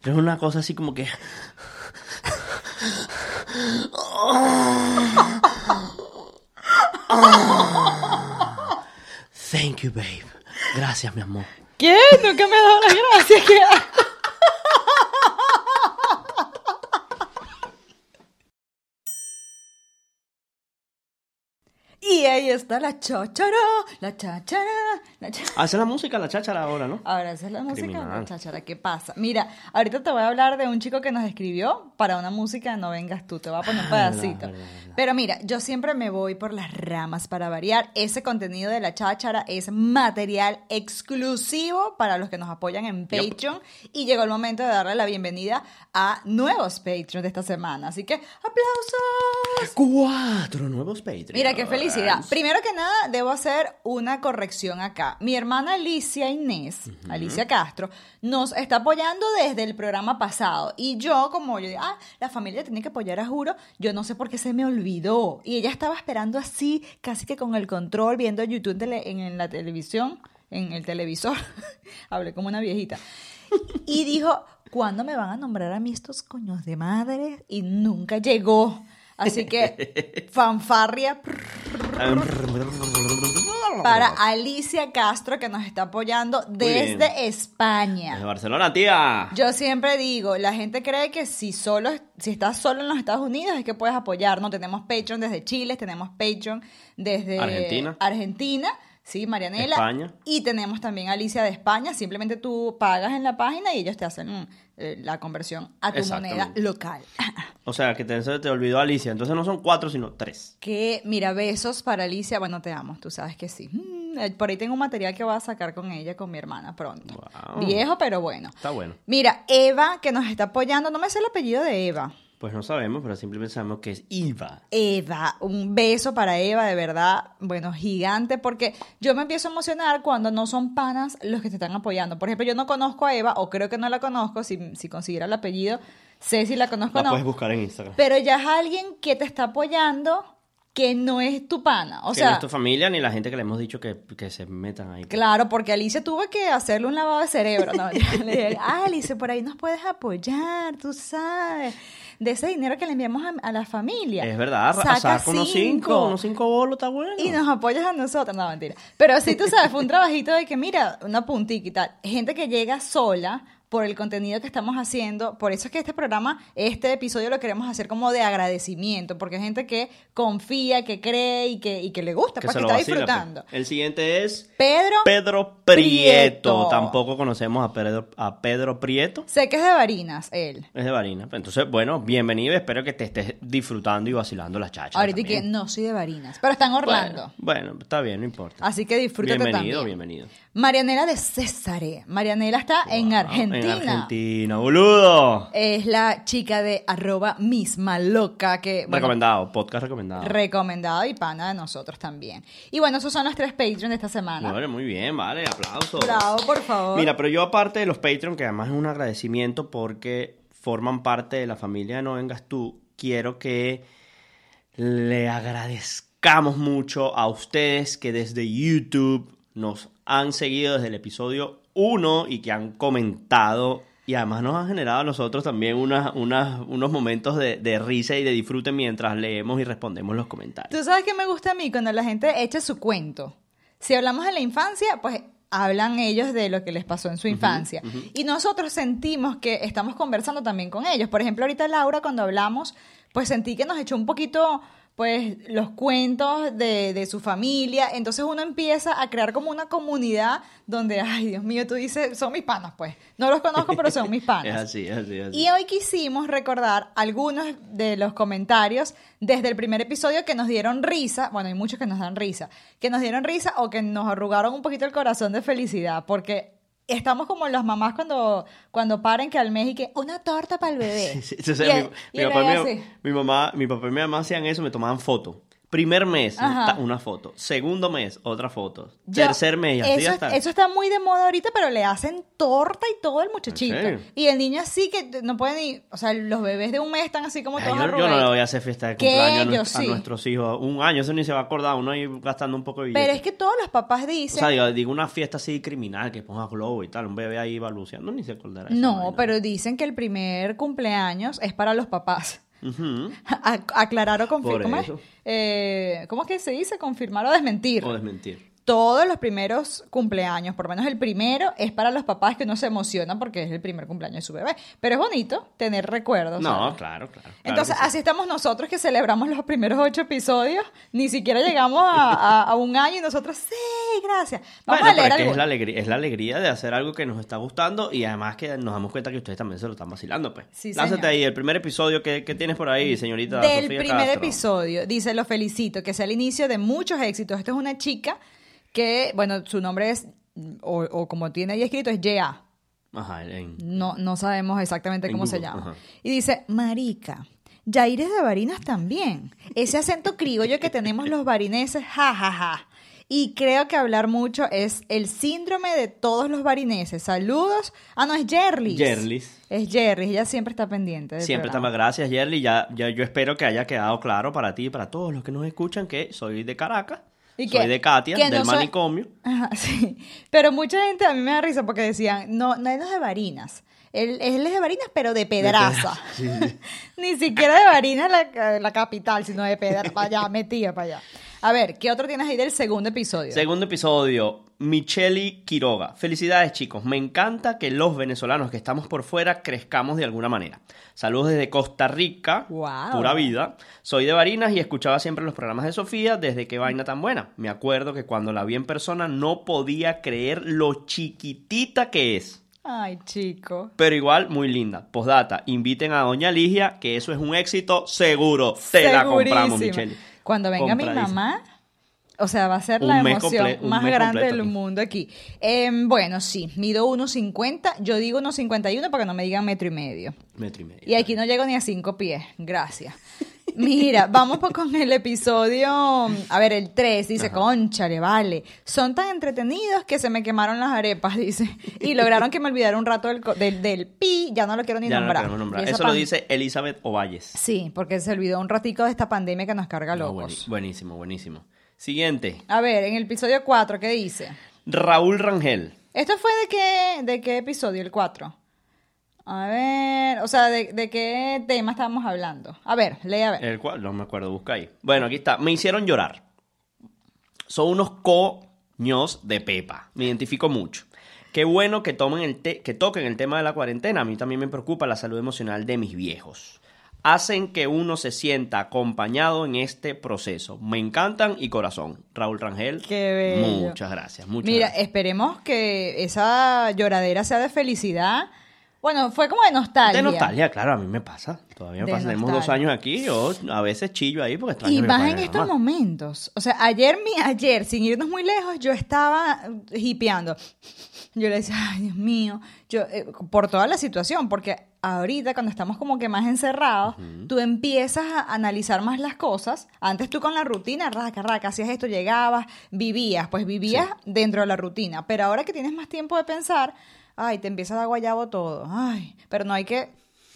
Pero es una cosa así como que... Thank you, babe. Gracias, mi amor. ¿Qué? Nunca me ha dado las gracias. ¿Qué Y ahí está la cháchara, la cháchara, la cháchara. Hace la música, la cháchara ahora, ¿no? Ahora, esa es la música de la Criminal. cháchara. ¿Qué pasa? Mira, ahorita te voy a hablar de un chico que nos escribió para una música No Vengas Tú. Te voy a poner un pedacito. verdad, verdad. Pero mira, yo siempre me voy por las ramas para variar. Ese contenido de la cháchara es material exclusivo para los que nos apoyan en Patreon. Y llegó el momento de darle la bienvenida a nuevos Patreons de esta semana. Así que, ¡aplausos! Cuatro nuevos Patreons. Mira, qué felicidad. Primero que nada, debo hacer una corrección acá. Mi hermana Alicia Inés, Alicia Castro, nos está apoyando desde el programa pasado. Y yo, como yo digo, ah, la familia tiene que apoyar a Juro, yo no sé por qué se me olvidó. Y ella estaba esperando así, casi que con el control, viendo YouTube tele- en, en la televisión, en el televisor. Hablé como una viejita. Y dijo, ¿cuándo me van a nombrar a mí estos coños de madre? Y nunca llegó. Así que, fanfarria para Alicia Castro, que nos está apoyando desde España. Desde Barcelona, tía. Yo siempre digo, la gente cree que si solo, si estás solo en los Estados Unidos es que puedes apoyar, ¿no? Tenemos Patreon desde Chile, tenemos Patreon desde Argentina. Argentina, sí, Marianela. España. Y tenemos también Alicia de España, simplemente tú pagas en la página y ellos te hacen mm, eh, la conversión a tu moneda local. O sea, que te, te olvidó Alicia. Entonces no son cuatro, sino tres. Que, mira, besos para Alicia. Bueno, te amo, tú sabes que sí. Mm, eh, por ahí tengo un material que voy a sacar con ella, con mi hermana pronto. Wow. Viejo, pero bueno. Está bueno. Mira, Eva, que nos está apoyando, no me sé el apellido de Eva. Pues no sabemos, pero simplemente sabemos que es Iva. Eva, un beso para Eva, de verdad, bueno, gigante, porque yo me empiezo a emocionar cuando no son panas los que te están apoyando. Por ejemplo, yo no conozco a Eva, o creo que no la conozco, si, si consiguiera el apellido, sé si la conozco o La no. puedes buscar en Instagram. Pero ya es alguien que te está apoyando que no es tu pana. O que sea, no es tu familia ni la gente que le hemos dicho que, que se metan ahí. Claro, porque Alicia tuvo que hacerle un lavado de cerebro. No, yo le dije, ah, Alicia, por ahí nos puedes apoyar, tú sabes, de ese dinero que le enviamos a, a la familia. Es verdad, Saca saca unos cinco, unos cinco bolos, está bueno. Y nos apoyas a nosotros. No, mentira. Pero sí, tú sabes, fue un trabajito de que, mira, una puntica y tal. Gente que llega sola por el contenido que estamos haciendo. Por eso es que este programa, este episodio lo queremos hacer como de agradecimiento, porque hay gente que confía, que cree y que, y que le gusta, que pues se que lo está vacila, disfrutando. pues. El siguiente es Pedro, Pedro Prieto. Prieto. Tampoco conocemos a Pedro, a Pedro Prieto. sé que es de Varinas, él. Es de Varina. Entonces, bueno, bienvenido. Espero que te estés disfrutando y vacilando las chachas. Ahorita que no soy de Varinas, pero está en Orlando. Bueno, bueno, está bien, no importa. Así que disfrútate bienvenido, también. bienvenido. Marianela de Césare. Marianela está en Argentina. En Argentina, boludo. Es la chica de arroba misma loca que... bueno, recomendado, podcast recomendado. recomendado y pana de nosotros también. Y bueno, esos son los tres Patreon de esta semana. Bueno, muy bien, vale, aplausos. Bravo, por favor. Mira, pero yo aparte de los Patreon, que además es un agradecimiento porque forman parte de la familia No Vengas Tú, quiero que le agradezcamos mucho a ustedes que desde YouTube nos han seguido desde el episodio 1 y que han comentado y además nos han generado a nosotros también unos momentos de, de risa y de disfrute mientras leemos y respondemos los comentarios. Tú sabes que me gusta a mí cuando la gente echa su cuento. Si hablamos de la infancia, pues hablan ellos de lo que les pasó en su infancia. Y nosotros sentimos que estamos conversando también con ellos. Por ejemplo, ahorita Laura, cuando hablamos, pues sentí que nos echó un poquito pues los cuentos de, de su familia, entonces uno empieza a crear como una comunidad donde, ay Dios mío, tú dices, son mis panas, pues, no los conozco, pero son mis Es panas. así, es así, es así. Y hoy quisimos recordar algunos de los comentarios desde el primer episodio que nos dieron risa, bueno, hay muchos que nos dan risa, que nos dieron risa o que nos arrugaron un poquito el corazón de felicidad, porque estamos como las mamás cuando, cuando paren que al mes y que una torta para el bebé. Sí, sí, o sea, Y el- mi, y mi papá, mamá, mi papá y mi mamá hacían eso, me tomaban fotos. Primer mes, Ajá. una foto. Segundo mes, otra foto. Yo- Tercer mes, y así eso, hasta. eso está muy de moda ahorita, pero le hacen torta y todo el muchachito. Y el niño así que no puede ni, o sea, los bebés de un mes están así como Ay, todos yo, yo no le voy a hacer fiesta de cumpleaños a, sí. nuestros hijos. Un año, eso ni se va a acordar. Uno ahí gastando un poco de billete. Pero es que todos los papás O dicen, sea, digo, digo una fiesta así criminal que ponga globo y tal. Un bebé ahí balbuceando, ni se acordará. No, pero dicen que el primer cumpleaños es para los papás. Aclarar o confirmar. ¿Cómo. Eh, ¿Cómo es que se dice? Confirmar o desmentir. O desmentir. Todos los primeros cumpleaños, por lo menos el primero, es para los papás que no se emocionan porque es el primer cumpleaños de su bebé. Pero es bonito tener recuerdos. No, ¿sabes? claro, claro. Entonces, sí. así estamos nosotros que celebramos los primeros ocho episodios. Ni siquiera llegamos a, a- a un año y nosotros, sí, gracias. Vamos Bueno, a leer es, la alegría, es la alegría de hacer algo que nos está gustando y además que nos damos cuenta que ustedes también se lo están vacilando, pues. Sí, Lánzate ahí, el primer episodio que, que tienes por ahí, señorita Del Sofía primer Castro. episodio, dice, lo felicito, que sea el inicio de muchos éxitos. Esta es una chica que, bueno, su nombre es, o, o como tiene ahí escrito, es Yea. Ajá, en- No, no sabemos exactamente En cómo se llama. ajá. Y dice, Marica, Yaires de Barinas también. Ese acento criollo que tenemos los barineses, ja, ja, ja. Y creo que hablar mucho es el síndrome de todos los barineses. Saludos. Ah, no, es Jerlis. Jerlis. Es Jerlis, ella siempre está pendiente. Siempre programa. estamos, gracias Yerly, ya, ya yo espero que haya quedado claro para ti y para todos los que nos escuchan que soy de Caracas, Y soy que- de Katia, que del no soy- manicomio. Ajá, sí. Pero mucha gente a mí me da risa porque decían, no, no es de Barinas. Él, él es de Barinas, pero de Pedraza. Ni siquiera de Barinas la, la capital, sino de Pedraza. Para allá, metida para allá. A ver, ¿qué otro tienes ahí del segundo episodio? Segundo episodio, Micheli Quiroga. Felicidades chicos, me encanta que los venezolanos que estamos por fuera crezcamos de alguna manera. Saludos desde Costa Rica, Wow. pura vida. Soy de Barinas y escuchaba siempre los programas de Sofía desde qué vaina tan buena. Me acuerdo que cuando la vi en persona no podía creer lo chiquitita que es. Ay, chico. Pero igual, muy linda. Postdata, inviten a Doña Ligia, que eso es un éxito seguro. Te la compramos. Michelle. Cuando venga mi mamá, o sea, va a ser la emoción más grande del mundo aquí. Em, bueno, sí, mido 1,50. Yo digo 1,51 para que no me digan metro y medio. Metro y medio. Y aquí no llego ni a cinco pies. Gracias. Mira, vamos con el episodio, a ver, el 3, dice, conchale, vale. Son tan entretenidos que se me quemaron las arepas, dice. Y lograron que me olvidara un rato del, del, del pi, ya no lo quiero ni Ya no lo nombrar. nombrar. Eso lo dice Elizabeth Ovalles. Sí, porque se olvidó un ratico de esta pandemia que nos carga locos. buenísimo, buenísimo. Siguiente. A ver, en el episodio 4, ¿qué dice? Raúl Rangel. ¿Esto fue de qué, de qué episodio? El 4. A ver, o sea, ¿de, de qué tema estábamos hablando? A ver, lee a ver. El cual, no me acuerdo, busca ahí. Bueno, aquí está. Me hicieron llorar. Son unos coños de Pepa. Me identifico mucho. Qué bueno que, tomen el te- que toquen el tema de la cuarentena. A mí también me preocupa la salud emocional de mis viejos. Hacen que uno se sienta acompañado en este proceso. Me encantan y corazón. Raúl Rangel. Qué bello. Muchas gracias. Muchas Mira, gracias. esperemos que esa lloradera sea de felicidad. Bueno, fue como de nostalgia. De nostalgia, claro, a mí me pasa. Todavía me De pasa. Tenemos dos nostalgia. años aquí. Yo a veces chillo ahí porque extraño Y más en estos momentos. O sea, ayer, mi, ayer, sin irnos muy lejos, yo estaba hipeando. Yo le decía, ay, Dios mío, yo, eh, por toda la situación, porque ahorita cuando estamos como que más encerrados, tú empiezas a analizar más las cosas. Antes tú con la rutina, raca, raca, hacías esto, llegabas, vivías, pues vivías dentro de la rutina. Pero ahora que tienes más tiempo de pensar, ay, te empieza a dar guayabo todo. Ay, pero no hay que,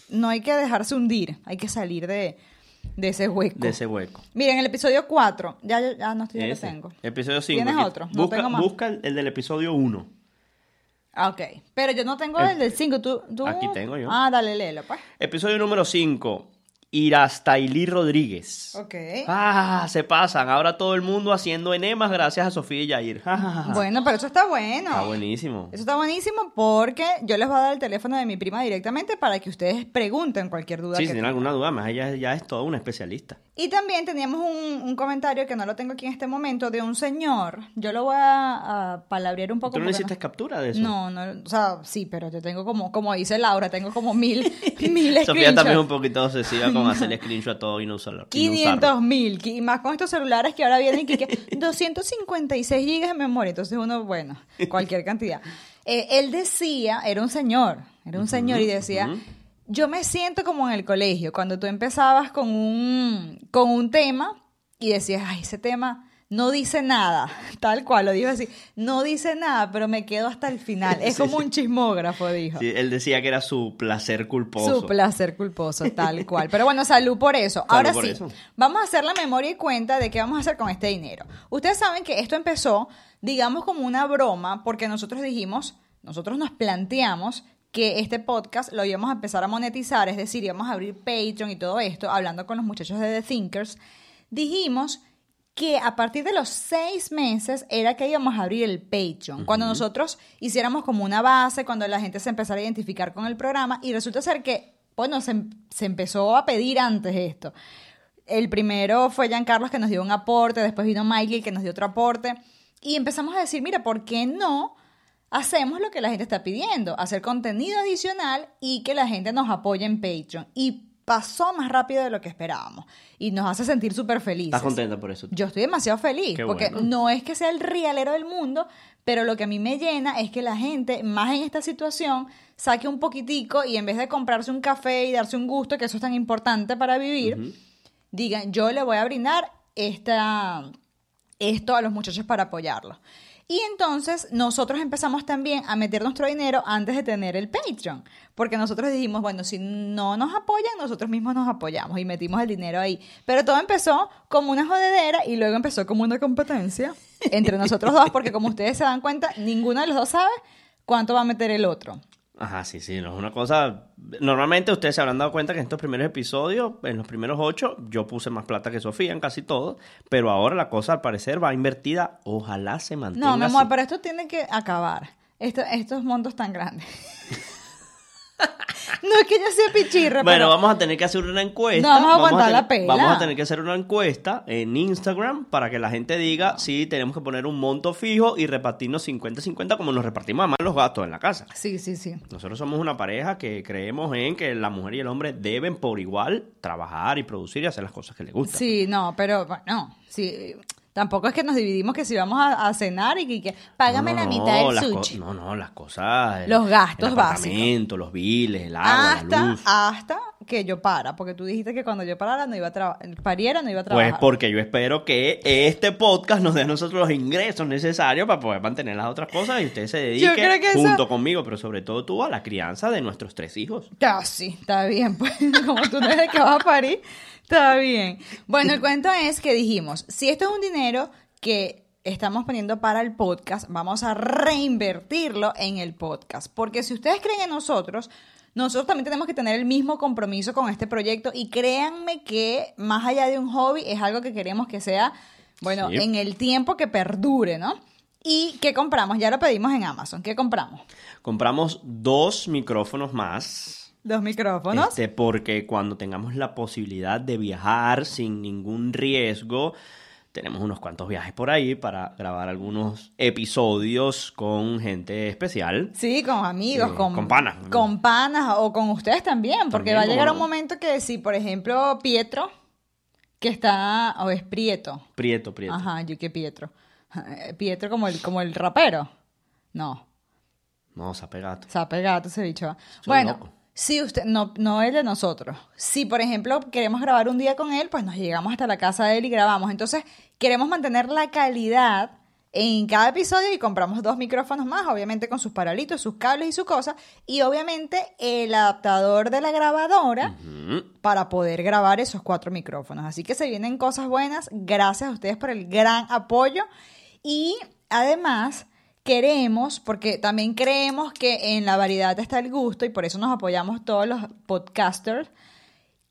no hay que dejarse hundir, hay que salir de, de ese hueco. De ese hueco. Mira, en el episodio 4, ya, ya, no estoy, ya lo tengo. Episodio 5. ¿Tienes otro? No busca, tengo más. busca el, el del episodio 1. Ah, ok. Pero yo no tengo El- el del 5. ¿Tú, tú? Aquí tengo yo. Ah, dale, léelo, pues. Episodio número 5. Irastailí Rodríguez. Ok. Ah, se pasan. Ahora todo el mundo haciendo enemas gracias a Sofía y Yair. Bueno, pero eso está bueno. Está buenísimo. Eso está buenísimo porque yo les voy a dar el teléfono de mi prima directamente para que ustedes pregunten cualquier duda Sí, que si tienen alguna duda más, ella ya es toda una especialista. Y también teníamos un, un comentario que no lo tengo aquí en este momento de un señor. Yo lo voy a, a palabrear un poco. ¿Tú no hiciste captura de eso? No, no, o sea, sí, pero yo tengo como, como dice Laura, tengo como mil, mil Sofía también es un poquito obsesiva con hacerle screenshot a todo y no usarlo. y no usarlo. 500 mil, y más con estos celulares que ahora vienen que, que 256 gigas de memoria, entonces uno, bueno, cualquier cantidad. Eh, él decía, era un señor, era un señor y decía, yo me siento como en el colegio, cuando tú empezabas con un, con un tema y decías, ay, ese tema no dice nada, tal cual, lo dijo así, no dice nada, pero me quedo hasta el final, es Sí, como un chismógrafo, dijo. Sí, él decía que era su placer culposo. Su placer culposo, tal cual. Pero bueno, salud por eso. Ahora por sí, eso. vamos a hacer la memoria y cuenta de qué vamos a hacer con este dinero. Ustedes saben que esto empezó, digamos, como una broma, porque nosotros dijimos, nosotros nos planteamos que este podcast lo íbamos a empezar a monetizar, es decir, íbamos a abrir Patreon y todo esto, hablando con los muchachos de The Thinkers. Dijimos que a partir de los seis meses era que íbamos a abrir el Patreon. Cuando nosotros hiciéramos como una base, cuando la gente se empezara a identificar con el programa, y resulta ser que, bueno, se, em- se empezó a pedir antes esto. El primero fue Giancarlos que nos dio un aporte, después vino Michael que nos dio otro aporte, y empezamos a decir, mira, ¿por qué no hacemos lo que la gente está pidiendo? Hacer contenido adicional y que la gente nos apoye en Patreon. Y pasó más rápido de lo que esperábamos. Y nos hace sentir súper felices. ¿Estás contenta por eso? Yo estoy demasiado feliz, Qué porque bueno. no es que sea el realero del mundo, pero lo que a mí me llena es que la gente, más en esta situación, saque un poquitico y en vez de comprarse un café y darse un gusto, que eso es tan importante para vivir, digan, yo le voy a brindar esta, esto a los muchachos para apoyarlos. Y entonces nosotros empezamos también a meter nuestro dinero antes de tener el Patreon, porque nosotros dijimos, bueno, si no nos apoyan, nosotros mismos nos apoyamos y metimos el dinero ahí. Pero todo empezó como una jodedera y luego empezó como una competencia entre nosotros dos, porque como ustedes se dan cuenta, ninguno de los dos sabe cuánto va a meter el otro. Ajá, sí, sí, no es una cosa... Normalmente ustedes se habrán dado cuenta que en estos primeros episodios, en los primeros ocho, yo puse más plata que Sofía en casi todo, pero ahora la cosa al parecer va invertida, ojalá se mantenga No, mi amor, así. pero esto tiene que acabar. Esto- estos montos tan grandes. no es que yo sea pichirra, Bueno, pero... vamos a tener que hacer una encuesta. No vamos a aguantar tener- la pela. Vamos a tener que hacer una encuesta en Instagram para que la gente diga si tenemos que poner un monto fijo y repartirnos 50-50 como nos repartimos además los gastos en la casa. Sí, sí, sí. Nosotros somos una pareja que creemos en que la mujer y el hombre deben por igual trabajar y producir y hacer las cosas que les gustan. Sí, no, pero bueno, sí. Tampoco es que nos dividimos que si vamos a, a cenar y que, que págame No, la no, mitad del las co- sushi. no, no, las cosas. el- Los gastos el básicos. los biles, el agua, la hasta, luz. hasta que yo para, porque tú dijiste que cuando yo parara no iba a trabajar, pariera no iba a Pues trabajar. porque yo espero que este podcast nos dé a nosotros los ingresos necesarios para poder mantener las otras cosas y usted se dedique eso- junto conmigo, pero sobre todo tú a la crianza de nuestros tres hijos. Sí, está bien, pues como tú no el que vas a parir, está bien. Bueno, el cuento es que dijimos, si esto es un dinero que estamos poniendo para el podcast, vamos a reinvertirlo en el podcast, porque si ustedes creen en nosotros, nosotros también tenemos que tener el mismo compromiso con este proyecto y créanme que más allá de un hobby es algo que queremos que sea, bueno, Sí. en el tiempo que perdure, ¿no? ¿Y qué compramos? Ya lo pedimos en Amazon. ¿Qué compramos? Compramos dos micrófonos más. Dos micrófonos. Este, porque cuando tengamos la posibilidad de viajar sin ningún riesgo, tenemos unos cuantos viajes por ahí para grabar algunos episodios con gente especial. Sí, con amigos, Eh, con, con panas. Con panas o con ustedes también, porque También, va a llegar un momento que si, por ejemplo, Pietro, que está, o es Prieto, Prieto, prieto. ajá, yo que Pietro, Pietro como el, como el rapero, no, No, sapegato. sape gato ese bicho. Soy Bueno, loco. Si usted, no, no el de nosotros, si por ejemplo queremos grabar un día con él, pues nos llegamos hasta la casa de él y grabamos, entonces queremos mantener la calidad en cada episodio y compramos dos micrófonos más, obviamente con sus paralitos, sus cables y su cosa, y obviamente el adaptador de la grabadora para poder grabar esos cuatro micrófonos. Así que se vienen cosas buenas, gracias a ustedes por el gran apoyo. Y además queremos, porque también creemos que en la variedad está el gusto y por eso nos apoyamos todos los podcasters,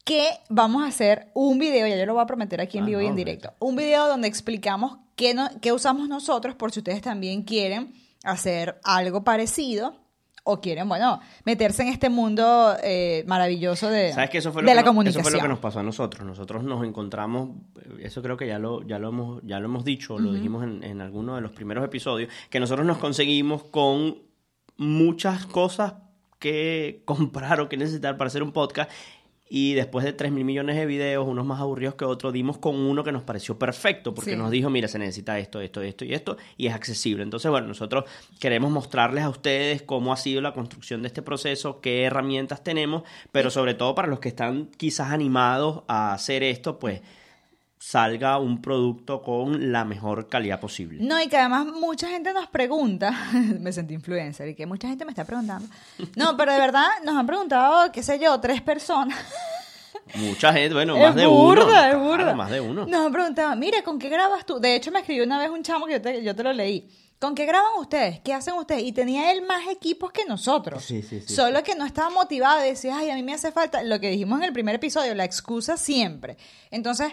que vamos a hacer un video, ya yo lo voy a prometer aquí en Ah, vivo y en directo, un video donde explicamos qué, no- qué usamos nosotros por si ustedes también quieren hacer algo parecido o quieren, bueno, meterse en este mundo eh, maravilloso de, ¿Sabes que eso fue lo de que la no- comunicación. Eso fue lo que nos pasó a nosotros. Nosotros nos encontramos, eh, eso creo que ya lo, ya lo hemos, ya lo hemos dicho, lo dijimos en, en alguno de los primeros episodios, que nosotros nos conseguimos con muchas cosas que comprar o que necesitar para hacer un podcast. Y después de 3 mil millones de videos, unos más aburridos que otros, dimos con uno que nos pareció perfecto, porque Sí. nos dijo, mira, se necesita esto, esto, esto y esto, y es accesible. Entonces, bueno, nosotros queremos mostrarles a ustedes cómo ha sido la construcción de este proceso, qué herramientas tenemos, pero sobre todo para los que están quizás animados a hacer esto, pues salga un producto con la mejor calidad posible. No, y que además mucha gente nos pregunta, me sentí influencer, y que mucha gente me está preguntando. No, pero de verdad nos han preguntado, qué sé yo, tres personas. Mucha gente, bueno, es más de burda, uno. es Claro, burda. más de uno. Nos han preguntado, mira, ¿con qué grabas tú? De hecho, me escribió una vez un chamo que yo te, yo te lo leí. ¿Con qué graban ustedes? ¿Qué hacen ustedes? Y tenía él más equipos que nosotros. Sí, sí, sí, Solo que no estaba motivado y decía, ay, a mí me hace falta lo que dijimos en el primer episodio, la excusa siempre. Entonces,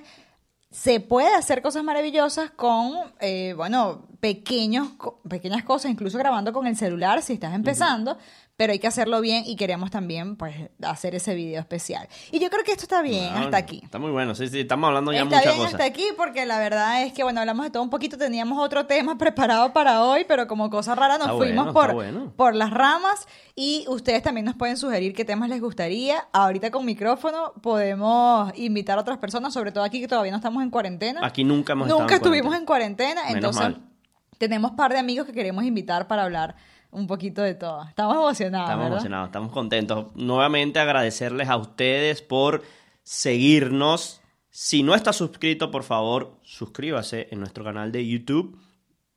se puede hacer cosas maravillosas con, eh, bueno, pequeños, pequeñas cosas, incluso grabando con el celular si estás empezando, pero hay que hacerlo bien y queremos también, pues, hacer ese video especial. Y yo creo que esto está bien No, hasta aquí. Está muy bueno, sí, sí, estamos hablando ya Está muchas bien cosas. hasta aquí porque la verdad es que, bueno, hablamos de todo un poquito, teníamos otro tema preparado para hoy, pero como cosa rara nos Está fuimos bueno, por, bueno. por las ramas y ustedes también nos pueden sugerir qué temas les gustaría. Ahorita con micrófono podemos invitar a otras personas, sobre todo aquí que todavía no estamos en cuarentena. Aquí nunca hemos Nunca estado en estuvimos en cuarentena, Menos entonces mal. tenemos un par de amigos que queremos invitar para hablar un poquito de todo. Estamos emocionados, Estamos ¿verdad? emocionados, estamos contentos. Nuevamente agradecerles a ustedes por seguirnos. Si no está suscrito, por favor, suscríbase en nuestro canal de YouTube.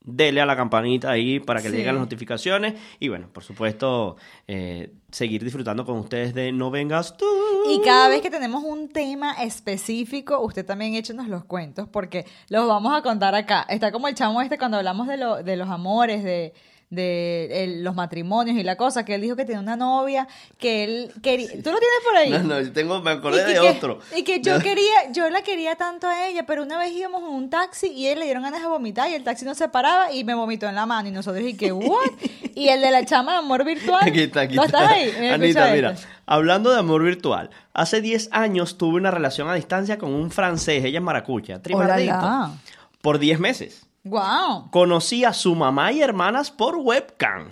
Dele a la campanita ahí para que le lleguen las notificaciones. Y bueno, por supuesto, eh, seguir disfrutando con ustedes de No Vengas Tú. Y cada vez que tenemos un tema específico, usted también échenos los cuentos porque los vamos a contar acá. Está como el chamo este cuando hablamos de, lo- de los amores, de, de el- los matrimonios y la cosa, que él dijo que tenía una novia, que él quería... ¿Tú lo tienes por ahí? No, no, yo tengo, me acordé que- de que- otro. Y que yo quería, yo la quería tanto a ella, pero una vez íbamos en un taxi y él le dieron ganas de vomitar y el taxi no se paraba y me vomitó en la mano y nosotros y que what? Y el de la chama de amor virtual. Aquí está, aquí ¿No estás ahí? Mira, Anita, mira, esto. hablando de amor virtual, hace 10 años tuve una relación a distancia con un francés, ella es maracucha, trimardito, Olala. por 10 meses. Wow. Conocí a su mamá y hermanas por webcam.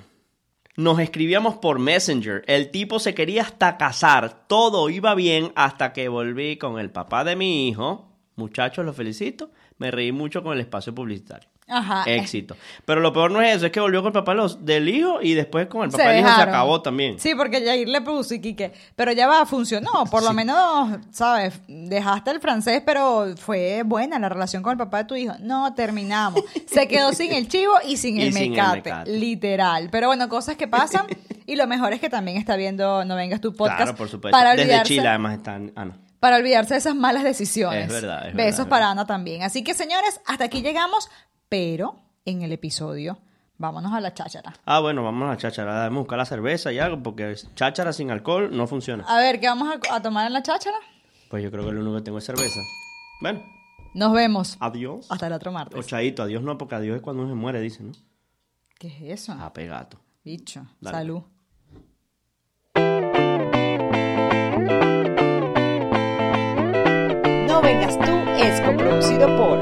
Nos escribíamos por Messenger. El tipo se quería hasta casar. Todo iba bien hasta que volví con el papá de mi hijo. Muchachos, los felicito. Me reí mucho con el espacio publicitario. Ajá. eh, Éxito. Pero lo peor no es eso, es que volvió con el papá los- del hijo y después con el papá del hijo se acabó también. Sí, porque Jair le puso y Quique. Pero ya va, funcionó. Por lo menos, ¿sabes? Dejaste el francés, pero fue buena la relación con el papá de tu hijo. No, terminamos. Se quedó sin el chivo y sin, Y el, sin el mecate, mecate. Literal. Pero bueno, cosas que pasan. Y lo mejor es que también está viendo No Vengas tu podcast. Claro, por supuesto. Para Desde olvidarse, Chile además están... Ah, no. para olvidarse de esas malas decisiones. Es verdad, es Besos verdad, para verdad. Ana también. Así que, señores, hasta aquí llegamos. Pero en el episodio, vámonos a la cháchara. Ah, bueno, vamos a la cháchara. Debemos buscar la cerveza y algo, porque cháchara sin alcohol no funciona. A ver, ¿qué vamos a, a tomar en la cháchara? Pues yo creo que lo único que tengo es cerveza. Bueno, Nos vemos. adiós. Hasta el otro martes. O chaito, adiós no, porque adiós es cuando uno se muere, dice, ¿no? ¿Qué es eso? Ah, pegato. Bicho. Dale. Salud. No vengas tú es coproducido por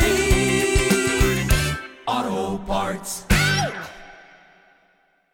parts.